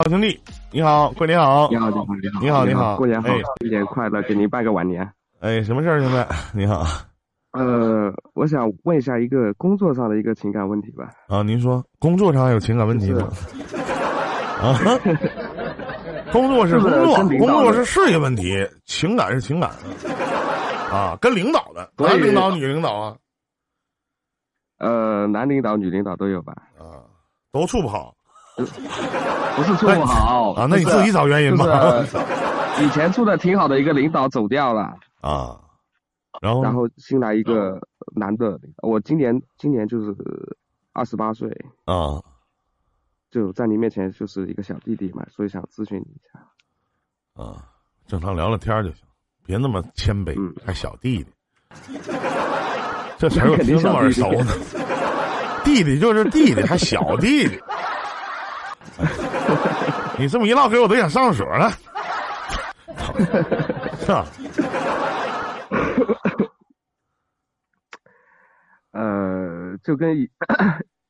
好兄弟，你好，过年好，你好，你好，你好，你好，你好，过年好哎，新年快乐，给您拜个晚年。哎，什么事儿，兄弟？你好。呃，我想问一下一个工作上的一个情感问题吧。啊，您说。工作上有情感问题吗？啊，工作是工作，工作是事业问题，情感是情感。啊，跟领导的，男领导、女领导啊，呃，男领导、女领导都有吧？啊，都处不好 不是处不好啊，那你自己找原因吧。就是以前处的挺好的一个领导走掉了，啊，然后然后新来一个男的，我今年今年就是二十八岁，啊。就在你面前就是一个小弟弟嘛，所以想咨询你一下。啊，正常聊聊天儿就行，别那么谦卑，嗯。还小弟弟，这词儿我肯定听这么耳熟呢。弟弟就是弟弟，还小弟弟。哎 你这么一唠嗑，我都想上厕所了。是吧？呃，就跟以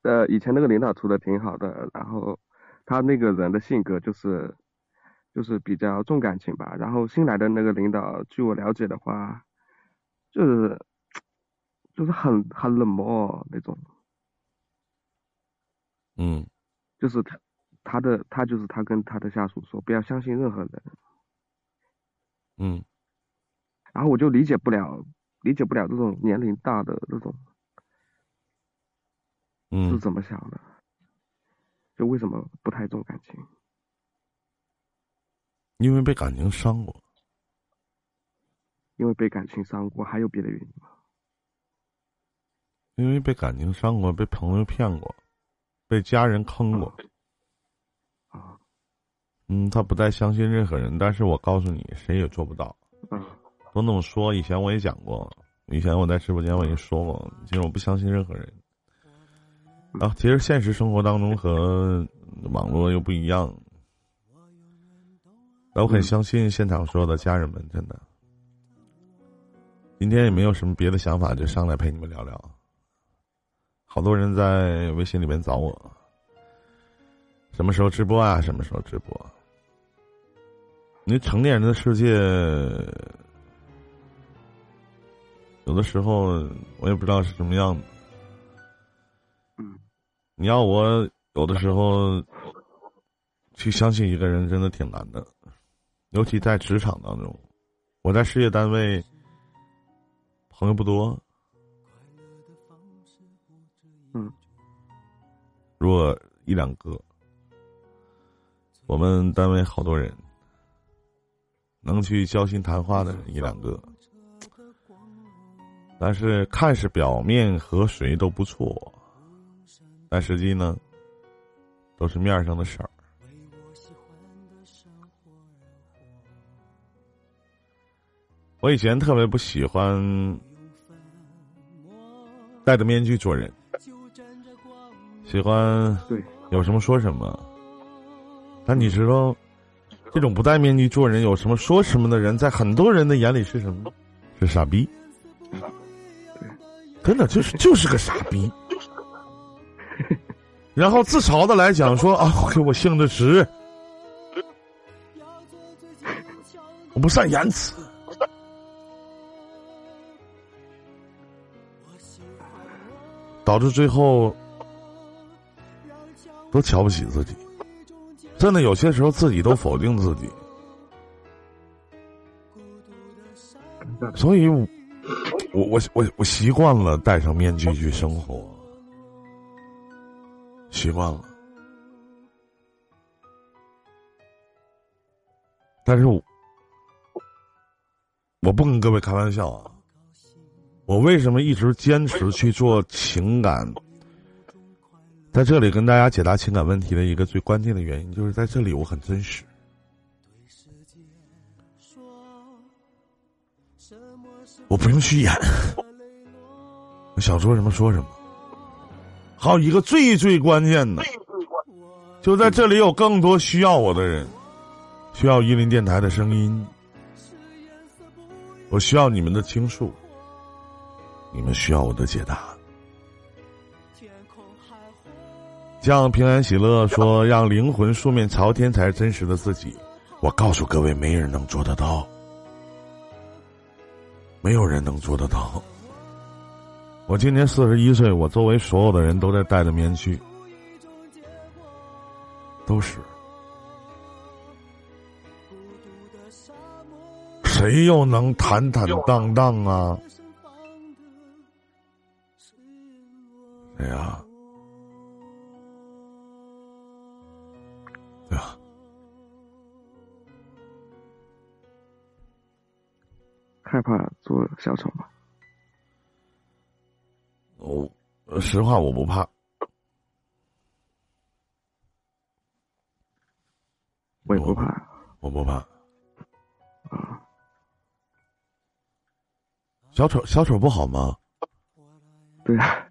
呃以前那个领导处的挺好的，然后他那个人的性格就是就是比较重感情吧，然后新来的那个领导，据我了解的话，就是就是很很冷漠那种，嗯就是他他的他就是他跟他的下属说不要相信任何人，嗯然后我就理解不了理解不了这种年龄大的这种嗯是嗯，怎么想的，就为什么不太重感情？因为被感情伤过。因为被感情伤过，还有别的原因吗？因为被感情伤过，被朋友骗过，被家人坑过。啊嗯，他不再相信任何人，但是我告诉你，谁也做不到。啊都那么说，以前我也讲过，以前我在直播间我也说过，其实我不相信任何人。啊，其实现实生活当中和网络又不一样。我很相信现场所有的家人们，真的。今天也没有什么别的想法，就上来陪你们聊聊。好多人在微信里面找我，什么时候直播啊？什么时候直播？你成年人的世界，有的时候我也不知道是什么样的。嗯你要我有的时候去相信一个人，真的挺难的，尤其在职场当中。我在事业单位朋友不多，嗯，如果一两个，我们单位好多人，能去交心谈话的人一两个，但是看似表面和谁都不错，但实际呢，都是面上的事儿。我以前特别不喜欢戴着面具做人，喜欢对，有什么说什么。但你知道，这种不戴面具做人，有什么说什么的人，在很多人的眼里是什么？是傻逼。真的就是就是个傻逼。然后自嘲的来讲说啊，给我性子直，我不善言辞。导致最后都瞧不起自己，真的有些时候自己都否定自己，所以我，我我我习惯了戴上面具去生活，习惯了，但是我我不跟各位开玩笑啊。我为什么一直坚持去做情感？在这里跟大家解答情感问题的一个最关键的原因，就是在这里我很真实。我不用去演，我想说什么说什么。还有一个最最关键的，就在这里有更多需要我的人，需要伊林电台的声音，我需要你们的倾诉。你们需要我的解答。像平安喜乐说：“让灵魂素面朝天才是真实的自己。”我告诉各位，没人能做得到，没有人能做得到。我今年四十一岁，我周围所有的人都在戴着面具，都是。谁又能坦坦荡荡啊？哎呀？害怕做小丑吗？我实话，我不怕。我也不怕。我不怕。啊。小丑，小丑不好吗？对啊。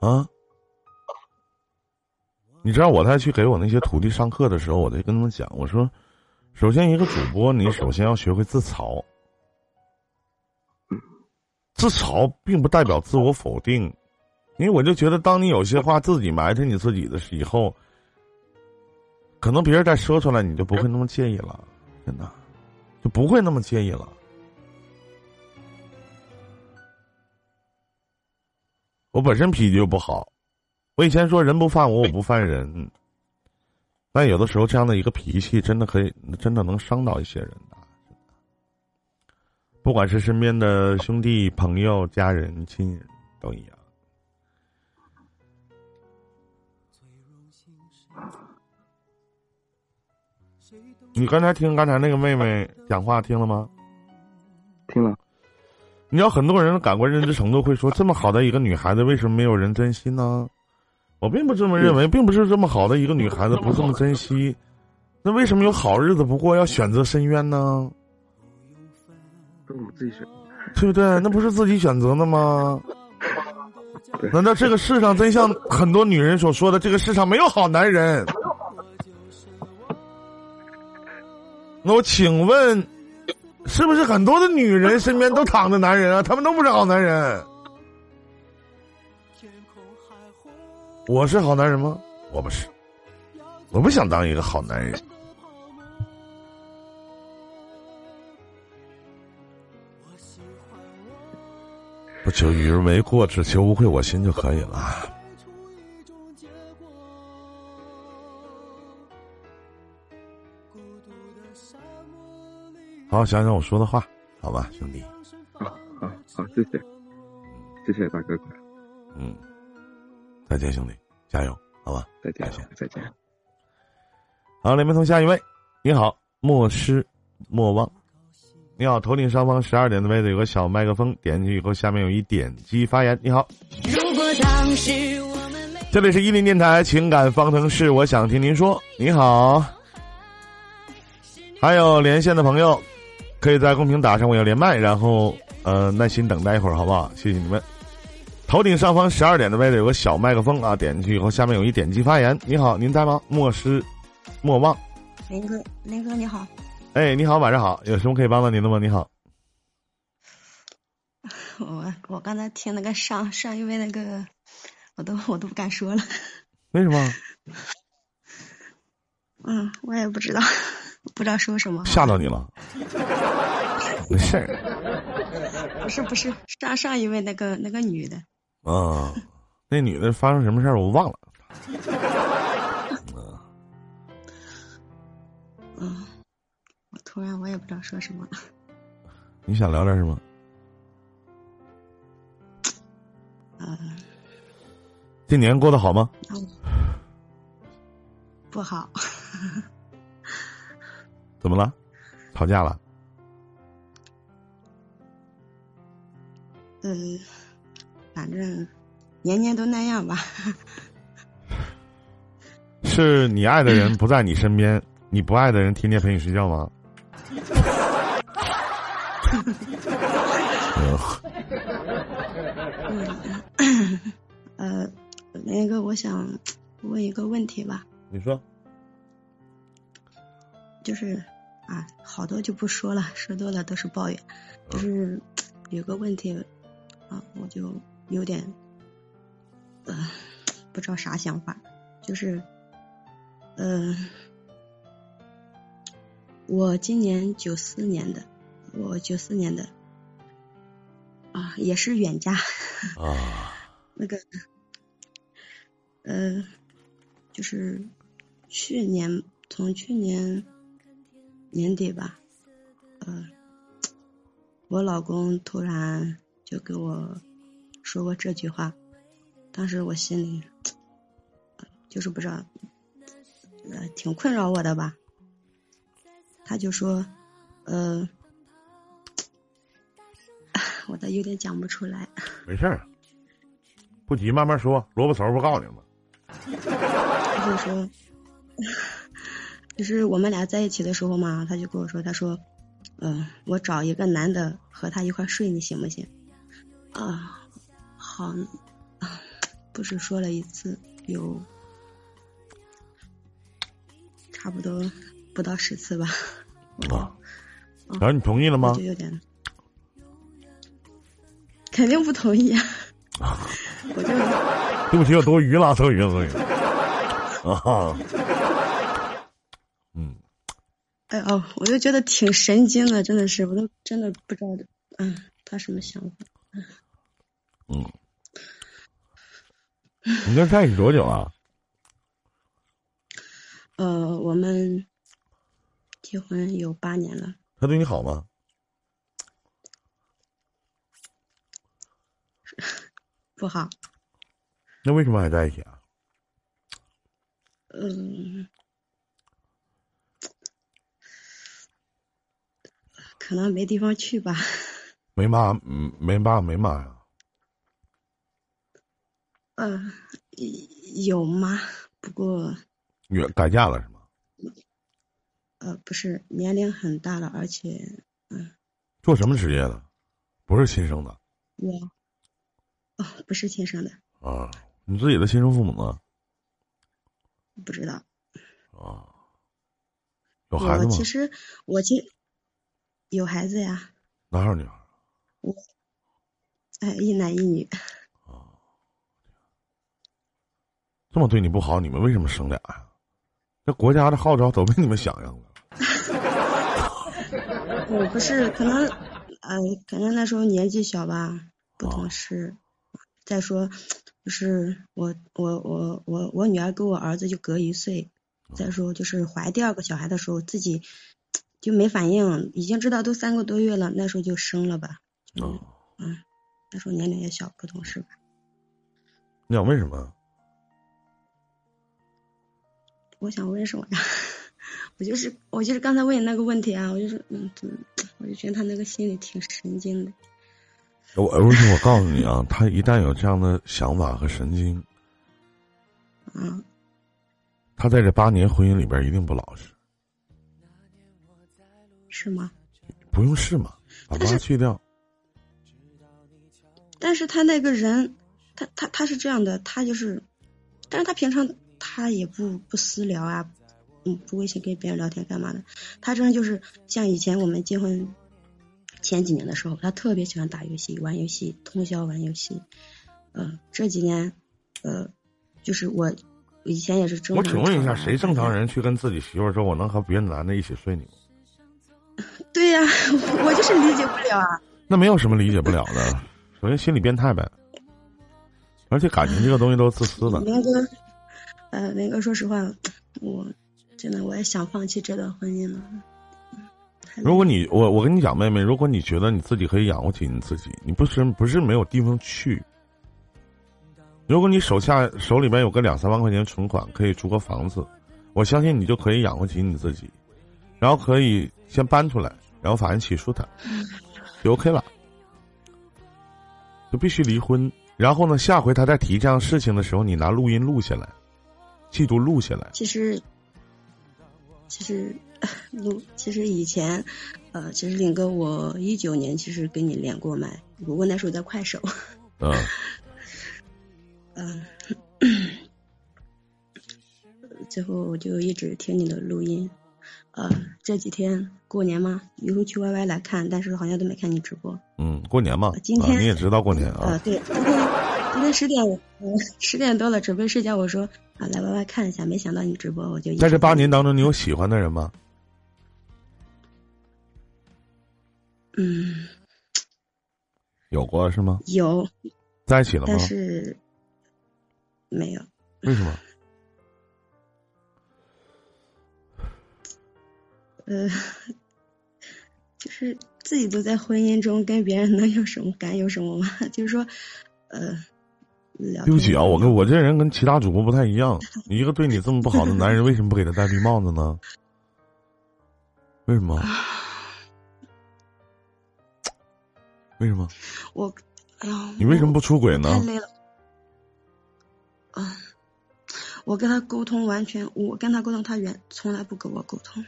啊。你知道我在去给我那些徒弟上课的时候，我在跟他们讲，我说，首先一个主播，你首先要学会自嘲。自嘲并不代表自我否定，因为我就觉得，当你有些话自己埋汰你自己的时候，可能别人再说出来，你就不会那么介意了，真的，就不会那么介意了。我本身脾气就不好，我以前说人不犯我，我不犯人，但有的时候这样的一个脾气，真的可以，真的能伤到一些人。不管是身边的兄弟、朋友、家人、亲人，都一样。你刚才听刚才那个妹妹讲话听了吗？听了。你要很多人感官认知程度会说，这么好的一个女孩子，为什么没有人珍惜呢？我并不这么认为，并不是这么好的一个女孩子不这么珍惜，那为什么有好日子不过要选择深渊呢？都是我自己选，对不对？那不是自己选择的吗？难道这个世上真像很多女人所说的，这个世上没有好男人？那我请问，是不是很多的女人身边都躺着男人啊？他们都不是好男人。我是好男人吗？我不是，我不想当一个好男人。不求与人为过，只求无愧我心就可以了。好好，想想我说的话，好吧，兄弟。好好好，谢谢，谢谢大哥哥。嗯，再见，兄弟，加油，好吧，再见，再见。好，连麦通下一位，你好，莫失莫忘。你好，头顶上方十二点的位置有个小麦克风，点进去以后，下面有一点击发言。你好，这里是伊林电台情感方程式，我想听您说。你好，还有连线的朋友，可以在公屏打上我要连麦，然后呃耐心等待一会儿，好不好？谢谢你们。头顶上方十二点的位置有个小麦克风啊，点进去以后，下面有一点击发言。你好，您在吗？莫失莫忘。林哥，林哥你好。哎，你好，晚上好，有什么可以帮到您的吗？你好，我我刚才听那个上上一位那个，我都我都不敢说了。为什么？嗯，我也不知道，不知道说什么。吓到你了？没事儿。不是不是，上上一位那个那个女的。啊，那女的发生什么事儿我忘了。突然我也不知道说什么。你想聊点什么？呃。这年过得好吗？不好。怎么了？吵架了？嗯，反正年年都那样吧。是你爱的人不在你身边，你不爱的人天天陪你睡觉吗？嗯，呃，那个，我想问一个问题吧。你说。就是啊，好多就不说了，说多了都是抱怨。就是有个问题啊，我就有点呃不知道啥想法，就是，呃，我今年九四年的，我九四年的，啊，也是远嫁，啊，那个，呃，就是去年从去年年底吧，呃，我老公突然就跟我说过这句话，当时我心里呃就是不知道，呃，挺困扰我的吧。他就说，呃，我倒有点讲不出来。没事儿，不急，慢慢说。萝卜头不告诉你吗？他就说，就是我们俩在一起的时候嘛，他就跟我说，他说，嗯、我找一个男的和他一块睡，你行不行？啊，好，啊，不是说了一次，有差不多不到十次吧，啊，然后你同意了吗我就？有点，肯定不同意啊，我就。对不起，我多余了，多余了，多余了。啊，嗯，哎哦，我就觉得挺神经的，真的是，我都真的不知道，嗯，他什么想法？嗯，你跟在一起多久啊？呃，我们结婚有八年了，他对你好吗？不好，那为什么还在一起啊？嗯，可能没地方去吧，没妈，嗯，没爸没妈呀？呃，有妈？不过，远改嫁了是吗？呃，不是，年龄很大了，而且嗯做什么职业的？不是亲生的我，哦，不是亲生的，啊？你自己的亲生父母呢？不知道。啊，有孩子吗？我其实，我其实有孩子呀，哪有女孩儿？哎，一男一女。啊这么对你不好，你们为什么生俩呀？这国家的号召都被你们响应了。我不是，可能，呃，可能那时候年纪小吧，不懂事。再说，就是我我我我我女儿跟我儿子就隔一岁。再说，就是怀第二个小孩的时候，自己就没反应，已经知道都三个多月了，那时候就生了吧。嗯哦，嗯，那时候年龄也小，不懂事吧。你想为什么？我想问什么呀？我就是我就是刚才问你那个问题啊，我就是嗯，我就觉得他那个心里挺神经的。我而且我告诉你啊，他一旦有这样的想法和神经，嗯，他在这八年婚姻里边一定不老实。是吗？不用试吗，把但是妈去掉。但是他那个人，他他他是这样的，他就是，但是他平常他也不不私聊啊，嗯，不微信跟别人聊天干嘛的，他真的就是像以前我们结婚前几年的时候，他特别喜欢打游戏、玩游戏，通宵玩游戏。呃，这几年，呃，就是我以前也是正我常。请问一下，谁正常？人去跟自己媳妇儿说我能和别的男的一起睡你吗？对呀、我就是理解不了啊。那没有什么理解不了的，首先心理变态呗。而且感情这个东西都是自私的。明哥，呃，明哥，说实话，我真的我也想放弃这段婚姻了。如果你我我跟你讲，妹妹，如果你觉得你自己可以养活起你自己，你不是不是没有地方去。如果你手下手里边有个两三万块钱存款，可以租个房子，我相信你就可以养活起你自己，然后可以先搬出来，然后法院起诉他，就 OK 了，就必须离婚。然后呢，下回他再提这样事情的时候，你拿录音录下来，记住录下来。其实，其实，录，其实以前，呃，其实林哥，我一九年其实跟你连过麦，不过那时候在快手，嗯，嗯、最后我就一直听你的录音，呃，这几天过年嘛，以后去 YY 来看，但是好像都没看你直播。嗯，过年嘛，今天啊、你也知道过年啊，啊，对，今天今天十点，嗯，十点多了，准备睡觉。我说啊，来歪歪看一下，没想到你直播，我就在这八年当中，你有喜欢的人吗？嗯，有过是吗？有，在一起了吗？但是没有。为什么？呃，就是自己都在婚姻中，跟别人能有什么敢有什么吗？就是说，呃，对不起啊，我跟我这人跟其他主播不太一样。一个对你这么不好的男人，为什么不给他戴绿帽子呢？为什么？为什么？我，哎呀，你为什么不出轨呢？太累了。啊，我跟他沟通完全，我跟他沟通，他原从来不跟我沟通。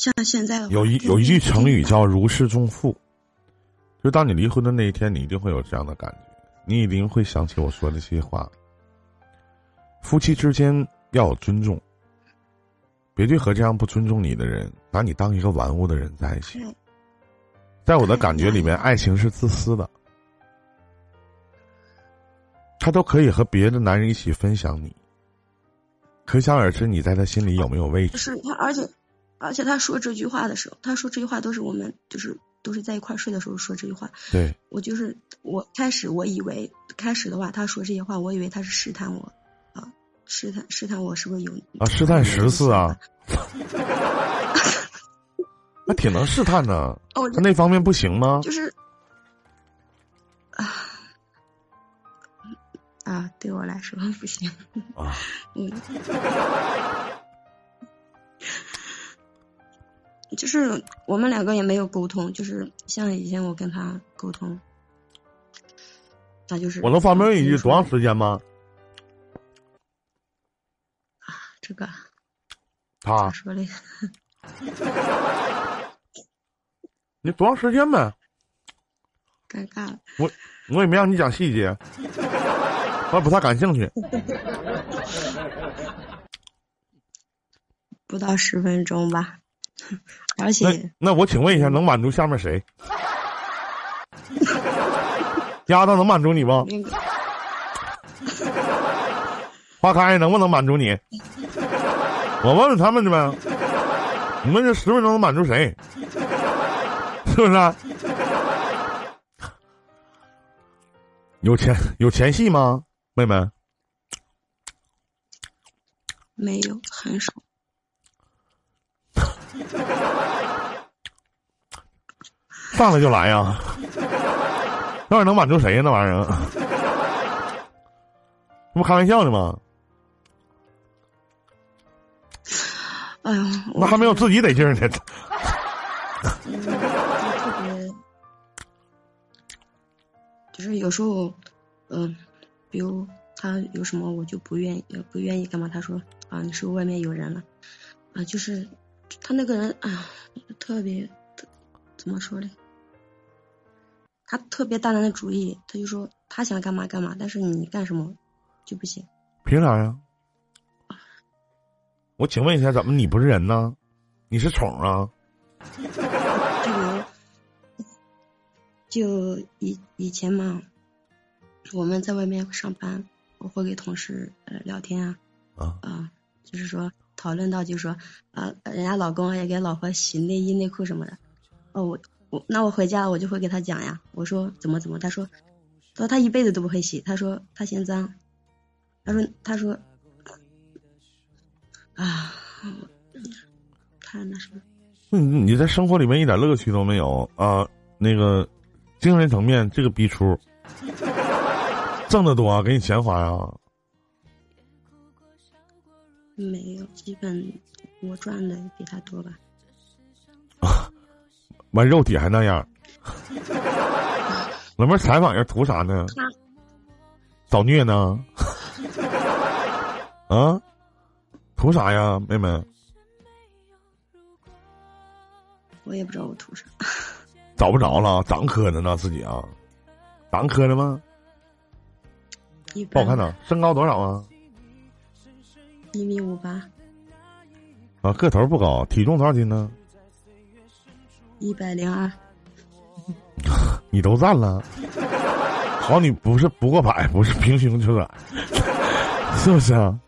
像现在有一有一句成语叫“如释重负”，就当你离婚的那一天，你一定会有这样的感觉，你一定会想起我说的这些话。夫妻之间要有尊重，别去和这样不尊重你的人，拿你当一个玩物的人在一起。在我的感觉里面，爱情是自私的，他都可以和别的男人一起分享你，可想而知你在他心里有没有位置。是他，而且。而且他说这句话的时候，他说这句话都是我们就是都是在一块睡的时候说这句话。对，我就是我开始我以为开始的话他说这些话，我以为他是试探我啊，试探试探我是不是有啊？试探十次啊？那挺能试探的。哦，他那方面不行吗？就是啊啊，对我来说不行啊。嗯。就是我们两个也没有沟通，就是像以前我跟他沟通，那就是我能方便一句多长时间吗？啊，这个他说的，你多长时间呗？尴尬了，我我也没让你讲细节，我也不太感兴趣。不到十分钟吧。而且，那我请问一下，能满足下面谁？丫头能满足你不？花开能不能满足你？我问问他们去呗。你们这十分钟能满足谁？是不是？有前有前戏吗，妹妹？没有，很少。上来就来呀！那玩意能满足谁呀？那玩意儿，这不开玩笑呢吗？哎呀，那还没有自己得劲儿呢。特别，就是有时候，嗯，比如他有什么，我就不愿意，不愿意干嘛？他说啊，你是不是外面有人了？啊，就是他那个人啊，特别，怎么说呢？他特别大胆的主意，他就说他想干嘛干嘛，但是你干什么就不行。凭啥呀？我请问一下，怎么你不是人呢？你是宠啊？就就以以前嘛，我们在外面上班，我会给同事呃聊天啊啊啊，就是说讨论到就是说啊，人家老公也给老婆洗内衣内裤什么的，哦我。我那我回家我就会给他讲呀，我说怎么怎么，他说，他说他一辈子都不会洗，他说他嫌脏，他说他说，啊，他那什么。你你在生活里面一点乐趣都没有啊？那个精神层面这个逼出，挣得多啊给你钱花呀？没有，基本我赚的比他多吧。啊 完肉体还那样，老妹儿 采访人图啥呢？找虐呢？啊？图啥呀，妹妹？我也不知道我图啥。找不着了，长磕碜呢自己啊？长磕碜吗？不好看呢。身高多少啊？一米五八。啊，个头不高，体重多少斤呢？一百零二。你都占了，好，你不是不过百，不是平胸就短，是不是啊？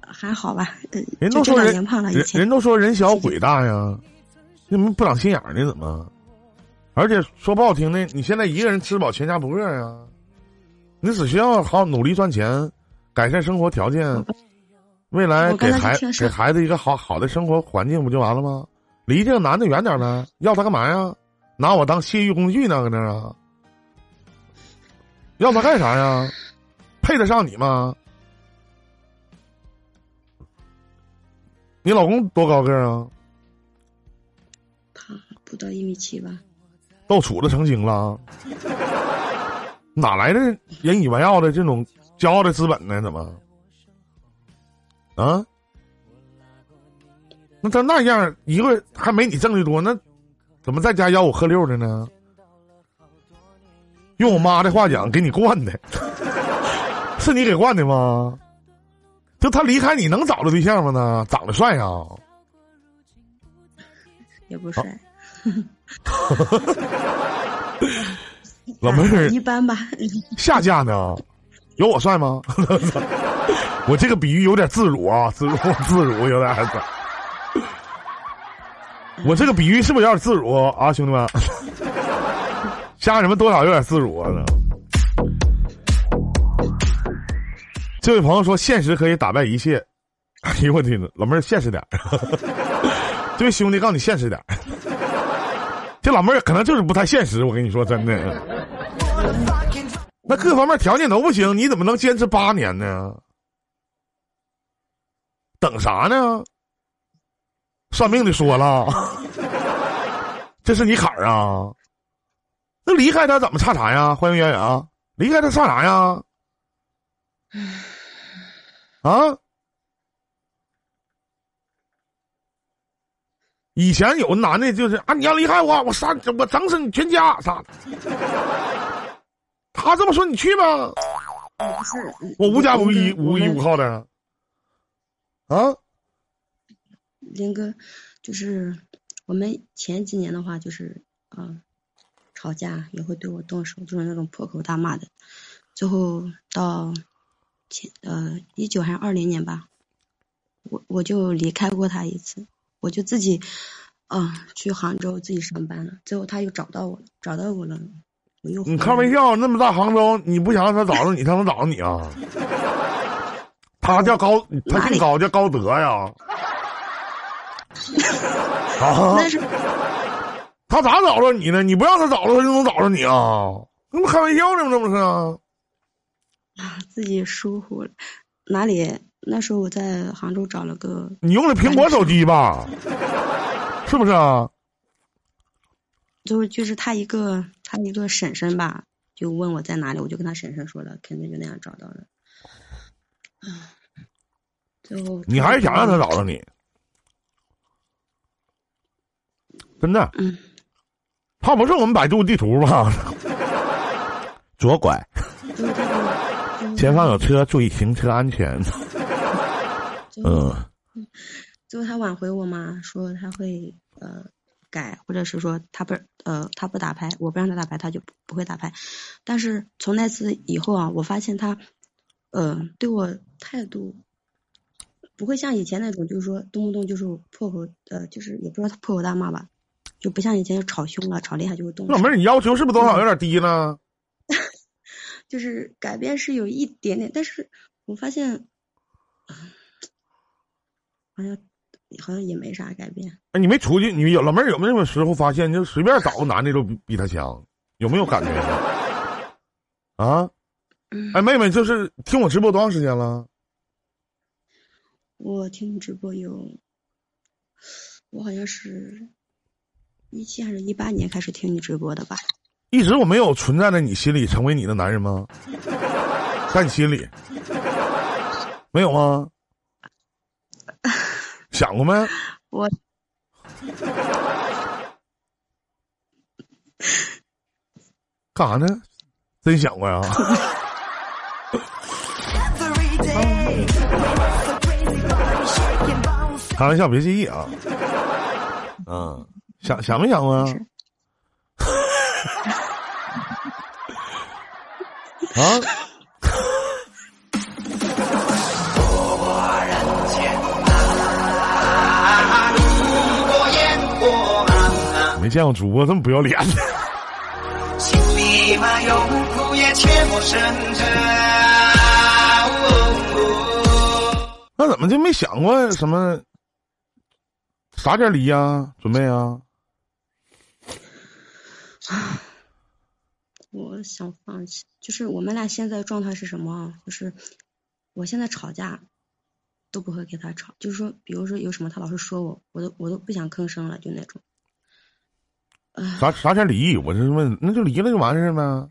还好吧，人都说人胖了，人人都说人小鬼大呀，你怎么不长心眼儿呢？怎么？而且说不好听的，你现在一个人吃饱全家不饿呀？你只需要好努力赚钱，改善生活条件，未来给孩给孩子一个好好的生活环境，不就完了吗？离这个男的远点呗？要他干嘛呀？拿我当泄欲工具呢？搁那啊？要他干啥呀？配得上你吗？你老公多高个啊？他不到一米七吧？都处子成精了？哪来的引以为傲的这种骄傲的资本呢？怎么？啊？那他那样一个还没你挣的多，那怎么在家吆五喝六的呢？用我妈的话讲，给你惯的，是你给惯的吗？就他离开你能找着对象吗？呢，长得帅啊？也不帅。老妹儿 一般吧。下嫁呢？有我帅吗？我这个比喻有点自辱啊，自辱 自辱有点。我这个比喻是不是有点自辱啊，兄弟们？家人们多少有点自辱啊！这位朋友说：“现实可以打败一切。”哎呦我天呐，老妹儿现实点儿 这位兄弟告诉你现实点儿这老妹儿可能就是不太现实。我跟你说真的，那各方面条件都不行，你怎么能坚持八年呢？等啥呢？算命的说了，这是你坎儿啊！那离开他怎么差啥呀？欢迎远远，离开他差啥呀？啊！以前有男的，就是啊，你要离开我，我杀我整死你全家，啥的。他这么说，你去吧。不是，我无家无依，无依无靠的。啊。林哥，就是我们前几年的话，就是啊，吵架也会对我动手，就是那种破口大骂的。最后到前呃一九还是二零年吧，我我就离开过他一次，我就自己啊去杭州自己上班了。最后他又找到我，找到我了，你开玩笑，那么大杭州，你不想让他找着你，他能找着你啊？他叫高，他姓高，叫高德呀。啊！那是他咋找着你呢？你不让他找着，他就能找着你啊？那不开玩笑呢吗？这不是？啊，自己疏忽了。哪里？那时候我在杭州找了个。你用的苹果手机吧？是不是啊？就是就是他一个他一个婶婶吧，就问我在哪里，我就跟他婶婶说了，肯定就那样找到了。啊！最后你还是想让他找到你？真的，嗯他不是我们百度地图吗？左拐，前方有车，注意行车安全。嗯，最后他挽回我嘛，说他会呃改，或者是说他不呃他不打牌，我不让他打牌，他就不会打牌。但是从那次以后啊，我发现他呃对我态度不会像以前那种，就是说动不动就是破口呃，就是也不知道他破口大骂吧。就不像以前就吵凶了，吵厉害就会动老妹儿，你要求是不是多少有点低呢？就是改变是有一点点，但是我发现，好像好像也没啥改变。哎，你没出去？你有老妹儿有没有时候发现，就随便找个男的都比他强？有没有感觉？啊？哎，妹妹，就是听我直播多长时间了？我听你直播有，我好像是。一七还是一八年开始听你直播的吧？一直我没有存在在你心里，成为你的男人吗？在你心里没有吗？想过没？我干啥呢？真想过呀？开玩笑，别介意啊。嗯，想想没想过啊？啊？见过主播这么不要脸的。那怎么就没想过什么啥点离呀？准备啊？我想放弃，就是我们俩现在状态是什么？就是我现在吵架都不会跟他吵，就是说，比如说有什么他老是说我，我都我都不想吭声了，就那种。啥啥叫离？我是问，那就离了就完事儿呗，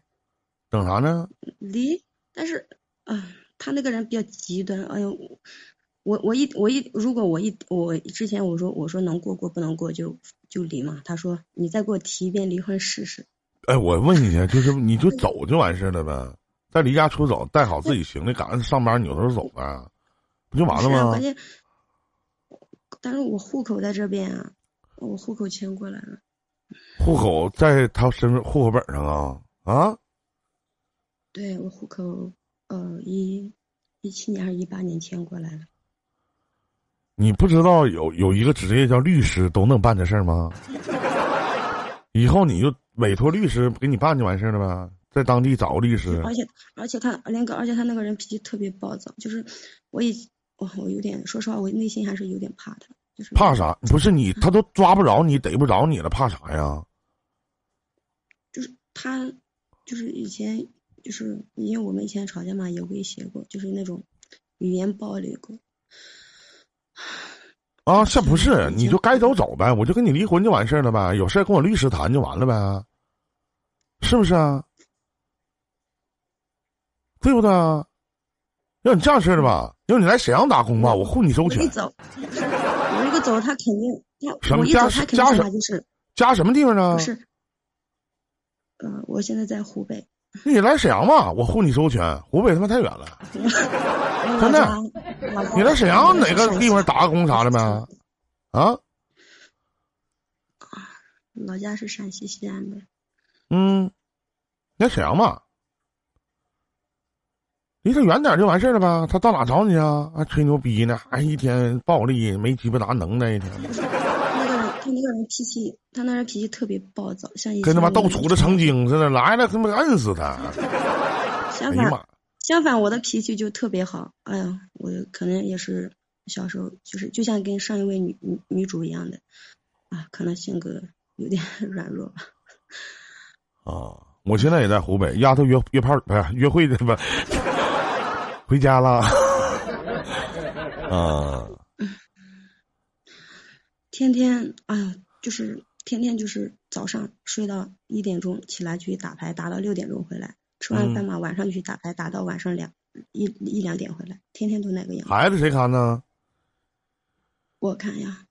等啥呢？离，但是啊，他那个人比较极端。哎呦，我我一我一如果我一我之前我说我说能过过不能过就就离嘛。他说你再给我提一遍离婚试试。哎，我问你去，就是你就走就完事儿了呗，再离家出走，带好自己行李，赶上上班扭头走呗，不就完了吗？关键，但是我户口在这边啊，我户口迁过来了。户口在他身份户口本上啊啊！对我户口呃一一七年还是一八年迁过来了。你不知道有有一个职业叫律师都能办这事儿吗？以后你就委托律师给你办就完事儿了呗，在当地找个律师。而且而且他连个而且他那个人脾气特别暴躁，就是我已我我有点说实话，我内心还是有点怕他。怕啥？不是你，他都抓不着你，逮不着你了，怕啥呀？就是他，就是以前，就是因为我们以前吵架嘛，也威胁过，就是那种语言暴力过。啊，这不是，你就该走走呗，我就跟你离婚就完事儿了呗，有事跟我律师谈就完了呗，是不是啊？对不对？要你这样式的吧，要你来沈阳打工吧，我护你周全。不走，他肯定他什么家家什就是家什么地方呢？不是，呃，我现在在湖北。你来沈阳吧，我护你周全。湖北他妈太远了，真的。你来沈阳哪个地方打个工啥的呗？啊？老家是陕西西安的。嗯，来沈阳吧。离他远点就完事儿了呗，他到哪找你啊？还吹牛逼呢，还一天暴力，没鸡巴拿能耐一天。他那个人脾气，他那人脾气特别暴躁，像跟他妈斗厨子成精似的，来了他妈摁死他。相反，相反，我的脾气就特别好。哎呀，我可能也是小时候就是就像跟上一位女女女主一样的啊，可能性格有点 软弱吧。啊，我现在也在湖北，丫头约约炮不是约会的吧？回家了，啊！天天哎呀，就是天天就是早上睡到一点钟起来去打牌，打到六点钟回来，吃完饭嘛晚上就去打牌，打到晚上两一一两点回来，天天都那个样。孩子谁看呢？我看呀。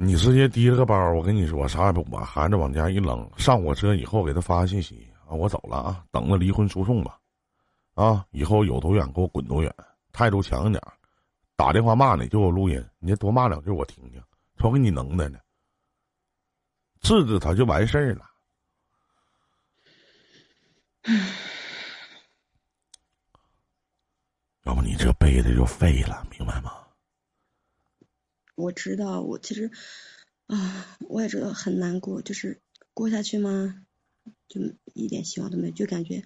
你直接提了个包，我跟你说啥也不管孩子往家一扔，上火车以后给他发个信息啊，我走了啊，等着离婚诉讼吧。啊！以后有多远给我滚多远，态度强一点打电话骂你就有录音，你多骂两句我听听，瞅给你能耐呢。治治他就完事儿了。要不你这辈子就废了，明白吗？我知道，我其实啊，我也知道很难过，就是过下去吗？就一点希望都没有，就感觉。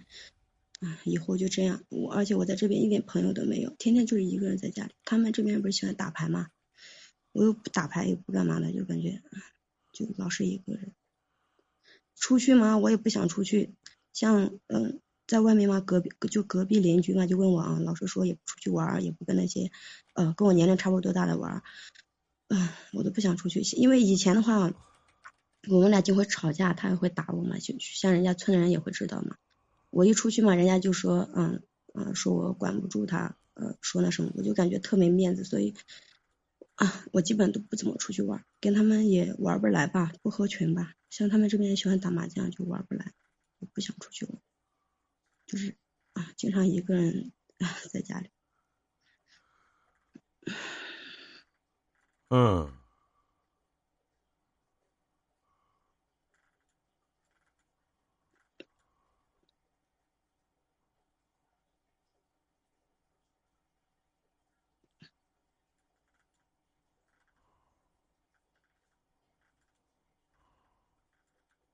啊，以后就这样，我而且我在这边一点朋友都没有，天天就是一个人在家里。他们这边不是喜欢打牌吗？我又不打牌，又不干嘛的，就感觉就老是一个人。出去嘛，我也不想出去。像嗯，在外面嘛，隔壁就隔壁邻居嘛，就问我啊，老是说也不出去玩，也不跟那些呃跟我年龄差不多大的玩，嗯，我都不想出去。因为以前的话，我们俩就会吵架，他也会打我嘛，就像人家村的人也会知道嘛。我一出去嘛，人家就说，嗯嗯，说我管不住他，呃，说那什么，我就感觉特没面子，所以啊，我基本都不怎么出去玩，跟他们也玩不来吧，不合群吧。像他们这边喜欢打麻将，就玩不来，我不想出去玩，就是啊，经常一个人啊在家里。嗯，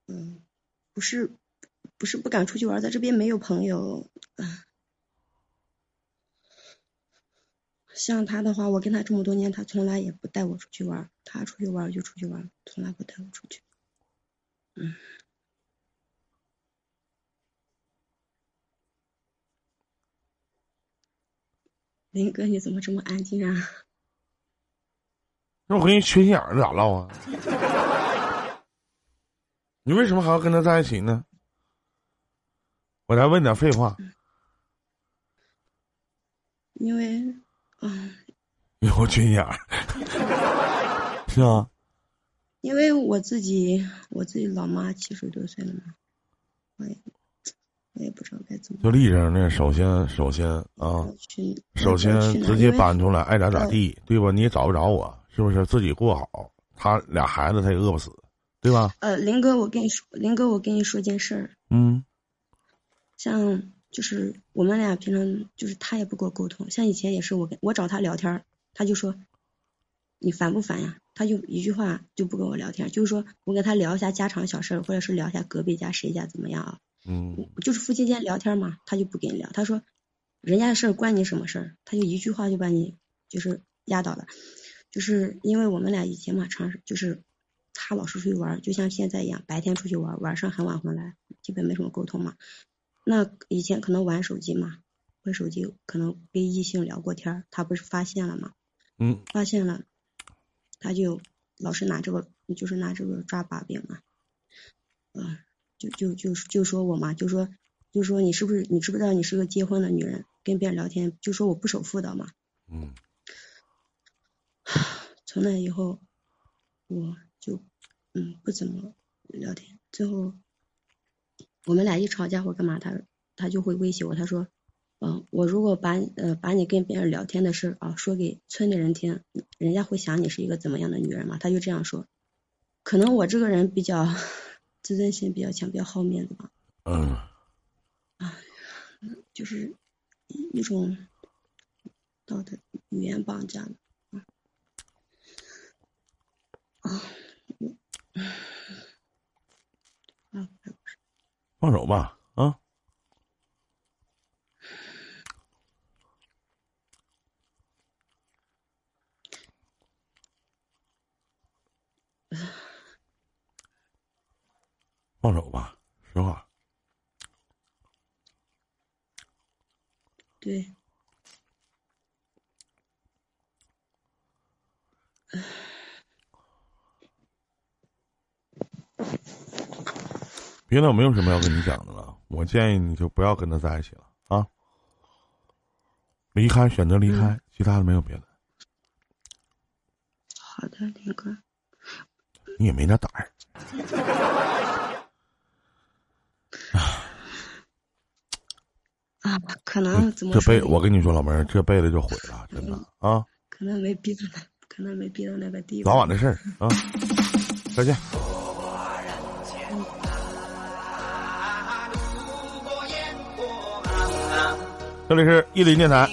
嗯，不是不是不敢出去玩，在这边没有朋友。像他的话，我跟他这么多年，他从来也不带我出去玩，他出去玩就出去玩，从来不带我出去。嗯。林哥，你怎么这么安静啊？那我跟你缺心眼儿咋唠啊？你为什么还要跟他在一起呢？我再问点废话。因为，嗯。因为我缺心眼儿，是啊。因为我自己，我自己老妈七十多岁了嘛，我也。我也不知道该怎么。就立正那，首先，首先啊，首先直接搬出来，爱咋咋地，对吧？你也找不着我，是不是？自己过好，他俩孩子他也饿不死，对吧？呃，林哥，我跟你说，林哥，我跟你说件事儿。嗯。像就是我们俩平常就是他也不跟我沟通，像以前也是我跟我找他聊天，他就说你烦不烦呀？他就一句话就不跟我聊天，就是说我跟他聊一下家常小事儿，或者是聊一下隔壁家谁家怎么样啊。嗯，就是夫妻间聊天嘛，他就不跟你聊。他说，人家的事儿关你什么事儿？他就一句话就把你就是压倒了。就是因为我们俩以前嘛，常就是他老是出去玩，就像现在一样，白天出去玩，晚上很晚回来，基本没什么沟通嘛。那以前可能玩手机嘛，玩手机可能跟异性聊过天，他不是发现了嘛？嗯，发现了，他就老是拿这个，就是拿这个抓把柄嘛，嗯。就就就就说我嘛，就说就说你是不是你知不知道你是个结婚的女人，跟别人聊天就说我不守妇道嘛。嗯。从那以后，我就嗯不怎么聊天。最后我们俩一吵架或干嘛，他他就会威胁我，他说嗯我如果把呃把你跟别人聊天的事啊说给村里人听，人家会想你是一个怎么样的女人嘛？他就这样说。可能我这个人比较。自尊心比较强，比较好面子吧。嗯。啊，就是一种道德语言绑架。啊，啊，放手吧，啊。放手吧，实话。对。别的我没有什么要跟你讲的了，我建议你就不要跟他在一起了啊！离开，选择离开，其他的没有别的。好的，林哥。你也没那胆儿。啊，可能怎么这辈我跟你说，老妹儿，这辈子就毁了，真的啊。可能没逼到那，可能没逼到那个地步。早晚的事儿啊。再见。这里是伊林电台。